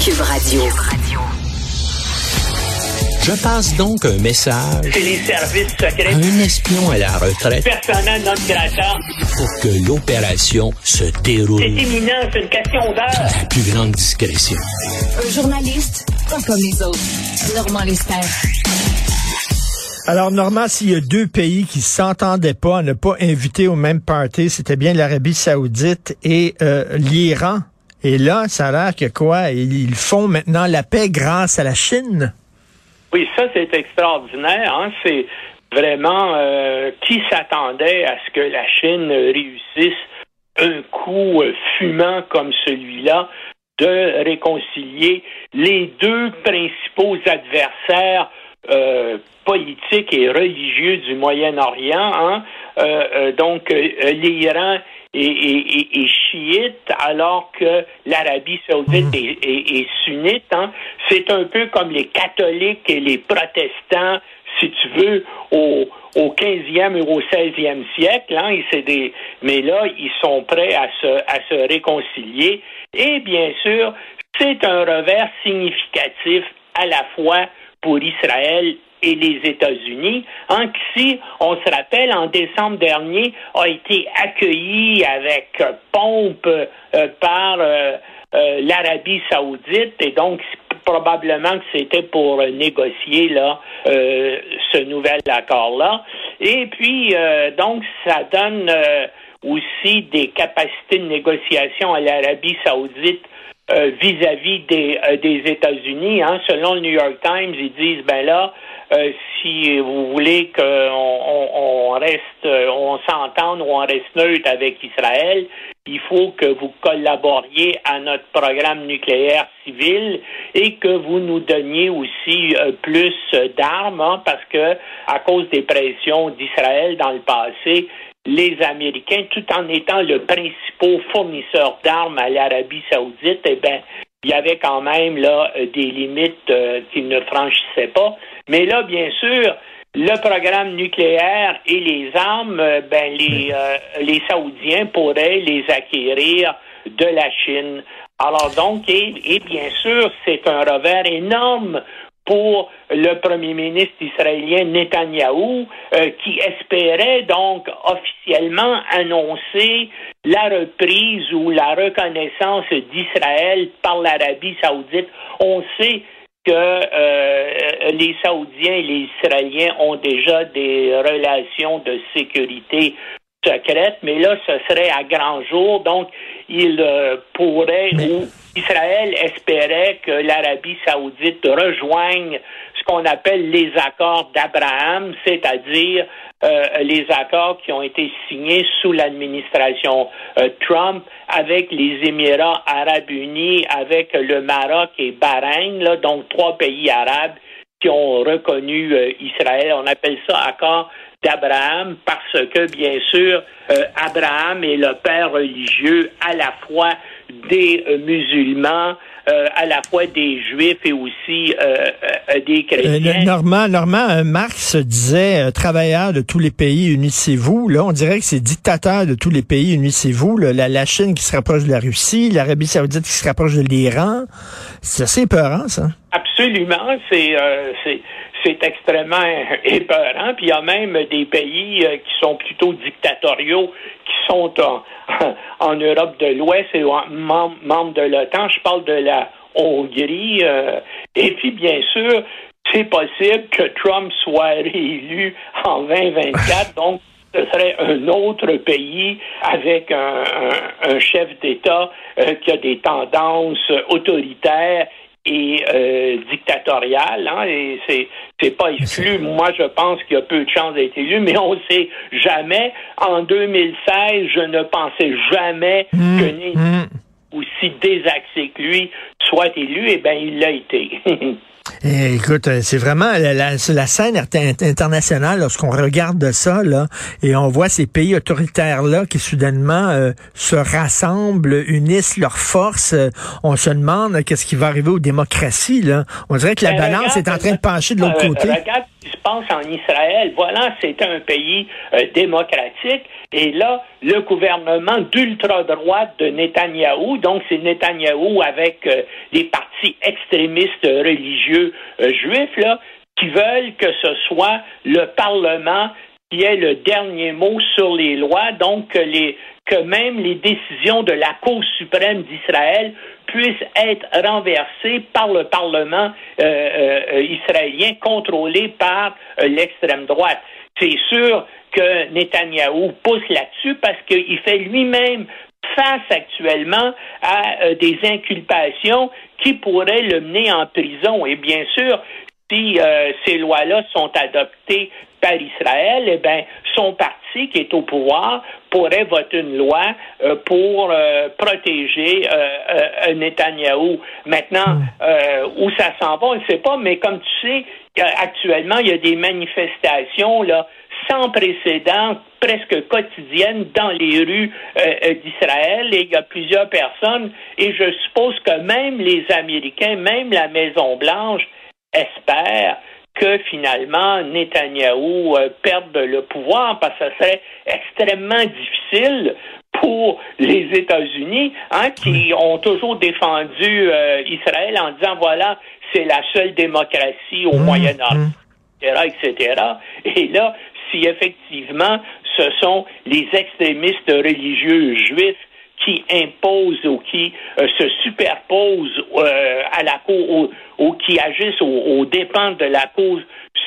Cube Radio. Je passe donc un message C'est les services secrets. à un espion à la retraite Personnel non grata. pour que l'opération se C'est déroule imminent, c'est une question d'heure. à la plus grande discrétion. Un journaliste pas comme les autres. Normand Lester. Alors, Normand, s'il y a deux pays qui s'entendaient pas à ne pas inviter au même party, c'était bien l'Arabie saoudite et euh, l'Iran. Et là, ça a l'air que quoi? Ils font maintenant la paix grâce à la Chine? Oui, ça, c'est extraordinaire. Hein? C'est vraiment euh, qui s'attendait à ce que la Chine réussisse un coup euh, fumant comme celui-là de réconcilier les deux principaux adversaires euh, politiques et religieux du Moyen-Orient, hein? Euh, euh, donc l'Iran est, est- est- est chiite, alors que l'Arabie saoudite est, est- sunnite. Hein? C'est un peu comme les catholiques et les protestants, si tu veux, au, au 15e ou au 16e siècle. Hein? Et des, mais là, ils sont prêts à se, à se réconcilier. Et bien sûr, c'est un revers significatif à la fois pour Israël et les États-Unis, hein, qui, on se rappelle, en décembre dernier, a été accueilli avec pompe euh, par euh, euh, l'Arabie saoudite, et donc probablement que c'était pour négocier là ce nouvel accord-là. Et puis, donc, ça donne aussi des capacités de négociation à l'Arabie saoudite euh, vis-à-vis des, euh, des États-Unis. Hein. Selon le New York Times, ils disent ben là, euh, si vous voulez qu'on on, on reste, on s'entende ou on reste neutre avec Israël, il faut que vous collaboriez à notre programme nucléaire civil et que vous nous donniez aussi plus d'armes, hein, parce que à cause des pressions d'Israël dans le passé, les Américains, tout en étant le principal fournisseur d'armes à l'Arabie saoudite, eh ben, il y avait quand même là euh, des limites euh, qu'ils ne franchissaient pas. Mais là, bien sûr, le programme nucléaire et les armes, euh, ben les euh, les Saoudiens pourraient les acquérir de la Chine. Alors donc, et, et bien sûr, c'est un revers énorme pour le premier ministre israélien Netanyahou, euh, qui espérait donc officiellement annoncer la reprise ou la reconnaissance d'Israël par l'Arabie saoudite. On sait que euh, les Saoudiens et les Israéliens ont déjà des relations de sécurité secrète, mais là, ce serait à grand jour. Donc, il euh, pourrait, ou Israël espérait que l'Arabie saoudite rejoigne ce qu'on appelle les accords d'Abraham, c'est-à-dire euh, les accords qui ont été signés sous l'administration euh, Trump avec les Émirats arabes unis, avec le Maroc et Bahreïn, là, donc trois pays arabes qui ont reconnu euh, Israël. On appelle ça accord d'Abraham parce que, bien sûr, euh, Abraham est le père religieux à la fois des musulmans, euh, à la fois des juifs et aussi euh, euh, des chrétiens. Normand, Normand Marx disait travailleurs de tous les pays, unissez-vous. Là, on dirait que c'est dictateurs de tous les pays, unissez-vous. La, la Chine qui se rapproche de la Russie, l'Arabie saoudite qui se rapproche de l'Iran. C'est assez épeurant, ça. Absolument, c'est extrêmement épeurant. Puis il y a même des pays qui sont plutôt dictatoriaux, sont en, en Europe de l'Ouest et membres de l'OTAN. Je parle de la Hongrie. euh, et puis bien sûr, c'est possible que Trump soit réélu en 2024. donc ce serait un autre pays avec un, un- un chef d'État euh, qui a des tendances autoritaires et euh, dictatoriales. Hein, et c'est c'est pas exclu. Moi, je pense qu'il y a peu de chances d'être élu, mais on sait jamais. En 2016, je ne pensais jamais que ni Hum. aussi désaxé que lui soit élu. Eh bien, il l'a été. Eh, écoute, euh, c'est vraiment la, la- la scène inter- internationale lorsqu'on regarde ça là et on voit ces pays autoritaires là qui soudainement euh, se rassemblent, unissent leurs forces. euh, on se demande qu'est-ce qui va arriver aux démocraties là. On dirait que la Ben, balance regarde, est en train de pencher de l'autre euh, côté. Regarde qui se passe en Israël. Voilà, c'est un pays euh, démocratique. Et là, le gouvernement d'ultra-droite de Netanyahou, donc c'est Netanyahou avec euh, des partis extrémistes religieux euh, juifs, là, qui veulent que ce soit le Parlement qui ait le dernier mot sur les lois, donc que, même les décisions de la Cour suprême d'Israël puissent être renversées par le Parlement euh, euh, israélien contrôlé par euh, l'extrême droite. C'est sûr que Netanyahou pousse là-dessus parce qu'il fait lui-même face actuellement à des inculpations qui pourraient le mener en prison. Et bien sûr, si ces lois-là sont adoptées par Israël, eh bien, son parti qui est au pouvoir pourrait voter une loi euh, pour euh, protéger euh, Netanyahou. Maintenant, hmm. où ça s'en va, on ne sait pas, mais comme tu sais, actuellement, il y a des manifestations là sans précédent, presque quotidiennes, dans les rues d'Israël. Et il y a plusieurs personnes, et je suppose que même les Américains, même la Maison-Blanche, espèrent que finalement Netanyahou euh, perde le pouvoir parce que ce serait extrêmement difficile pour les États-Unis, hein, qui ont toujours défendu euh, Israël en disant voilà, c'est la seule démocratie au mmh, Moyen-Orient, etc., mmh. etc. Et là, si effectivement ce sont les extrémistes religieux juifs qui imposent ou qui euh, se superposent euh, à la cour ou, qui agissent aux, dépens de la cause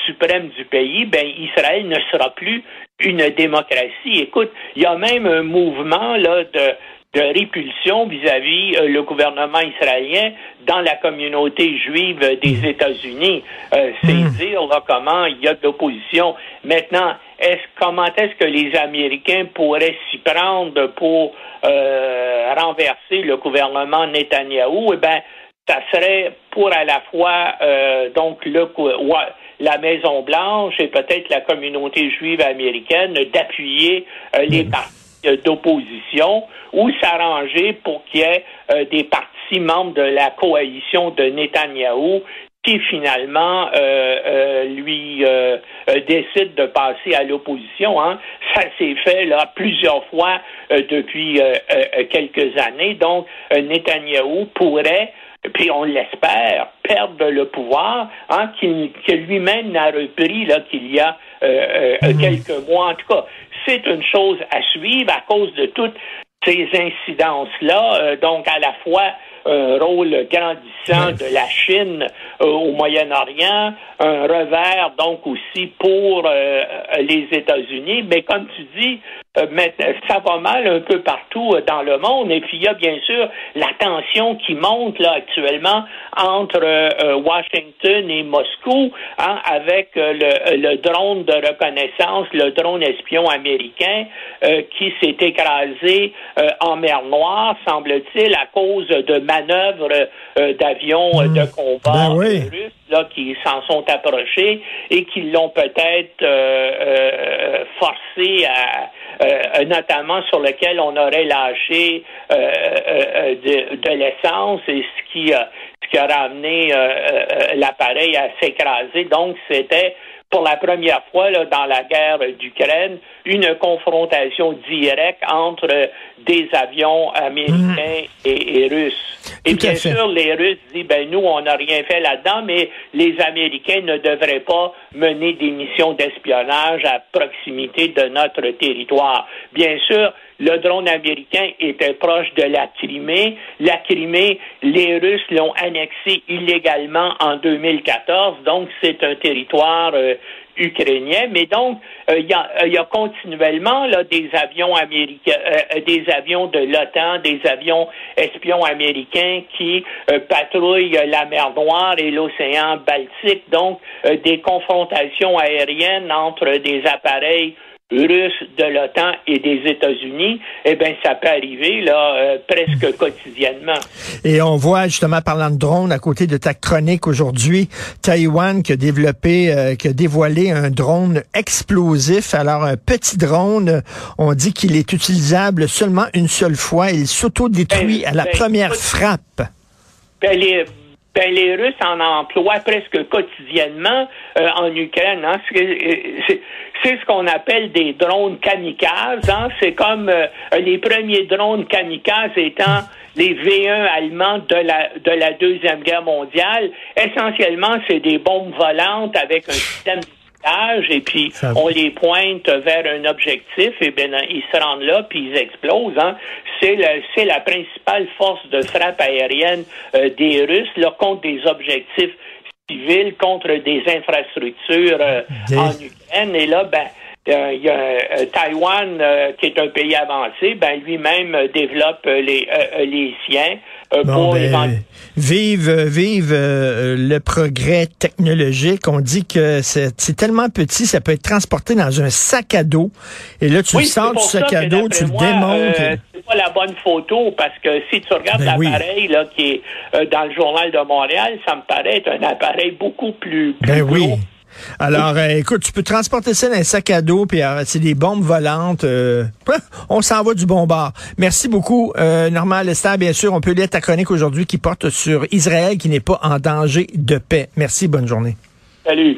suprême du pays, ben Israël ne sera plus une démocratie. Écoute, il y a même un mouvement là de de répulsion vis-à-vis euh, le gouvernement israélien dans la communauté juive des hmm. États-Unis. c'est hmm. dire là, comment il y a de l'opposition. Maintenant, est-ce comment est-ce que les Américains pourraient s'y prendre pour euh, renverser le gouvernement Netanyahou, eh bien, ça serait pour à la fois euh, donc le la Maison Blanche et peut-être la communauté juive américaine d'appuyer euh, les partis d'opposition ou s'arranger pour qu'il y ait des partis membres de la coalition de Netanyahou qui finalement euh, euh, lui euh, décide de passer à l'opposition. Hein. Ça s'est fait là plusieurs fois depuis quelques années. Donc, Netanyahou pourrait puis on l'espère, perdre le pouvoir, hein, qu'il, que lui-même n'a repris là qu'il y a mmh. quelques mois. En tout cas, c'est une chose à suivre à cause de toutes ces incidences-là. donc, à la fois un rôle grandissant de la Chine euh, au Moyen-Orient, un revers donc aussi pour euh, les États-Unis. Mais comme tu dis, euh, ça va mal un peu partout dans le monde. Et puis il y a bien sûr la tension qui monte là actuellement entre Washington et Moscou, hein, avec le, le, drone de reconnaissance, le drone espion américain qui s'est écrasé en mer Noire, semble-t-il, à cause de manœuvres euh, d'avions euh, de combat ben russes là, qui s'en sont approchés et qui l'ont peut-être euh, forcé à notamment sur lequel on aurait lâché de, de l'essence et ce qui ce qui a ramené l'appareil à s'écraser. Donc c'était pour la première fois là, dans la guerre d'Ukraine, une confrontation directe entre des avions américains mhm. et, russes. Et bien sûr, les Russes disent, ben nous, on n'a rien fait là-dedans, mais les Américains ne devraient pas mener des missions d'espionnage à proximité de notre territoire. Bien sûr, le drone américain était proche de la Crimée. La Crimée, les Russes l'ont annexée illégalement en 2014, donc c'est un territoire euh, ukrainien. Mais donc, euh, il y, a, y, a, continuellement là, des avions américains, euh, des avions de l'OTAN, des avions espions américains qui patrouillent la mer Noire et l'océan Baltique. Donc, des confrontations aériennes entre des appareils russes de l'OTAN et des États-Unis, eh bien, ça peut arriver là euh, presque quotidiennement. Et on voit justement parlant de drones à côté de ta chronique aujourd'hui, Taïwan qui a développé, euh, qui a dévoilé un drone explosif. Alors un petit drone, on dit qu'il est utilisable seulement une seule fois. Il s'auto-détruit ben, à la ben, première frappe. Ben, ben, les Russes en emploient presque quotidiennement en Ukraine. Hein. C'est ce qu'on appelle des drones kamikazes. Hein. C'est comme les premiers drones kamikazes étant les V1 allemands de la, de la Deuxième Guerre mondiale. Essentiellement, c'est des bombes volantes avec un système et puis on les pointe vers un objectif et bien ils se rendent là puis ils explosent. Hein. C'est c'est la principale force de frappe aérienne euh, des Russes contre des objectifs civils, contre des infrastructures euh, en Ukraine. Et là, ben euh, il y a euh, Taïwan, euh, qui est un pays avancé, ben lui-même développe les, les siens. Pour ben, vive, vive le progrès technologique. On dit que c'est tellement petit, ça peut être transporté dans un sac à dos. Et là, tu le sors du sac à dos, tu le démontes. c'est pas la bonne photo parce que si tu regardes ben l'appareil là qui est dans le journal de Montréal, ça me paraît être un appareil beaucoup plus, plus ben oui. Alors, euh, écoute, tu peux transporter ça dans un sac à dos, puis euh, c'est des bombes volantes. Euh, on s'en va du bon bord. Merci beaucoup, Normand Lester. Bien sûr, on peut lire ta chronique aujourd'hui qui porte sur Israël qui n'est pas en danger de paix. Merci, bonne journée. Salut.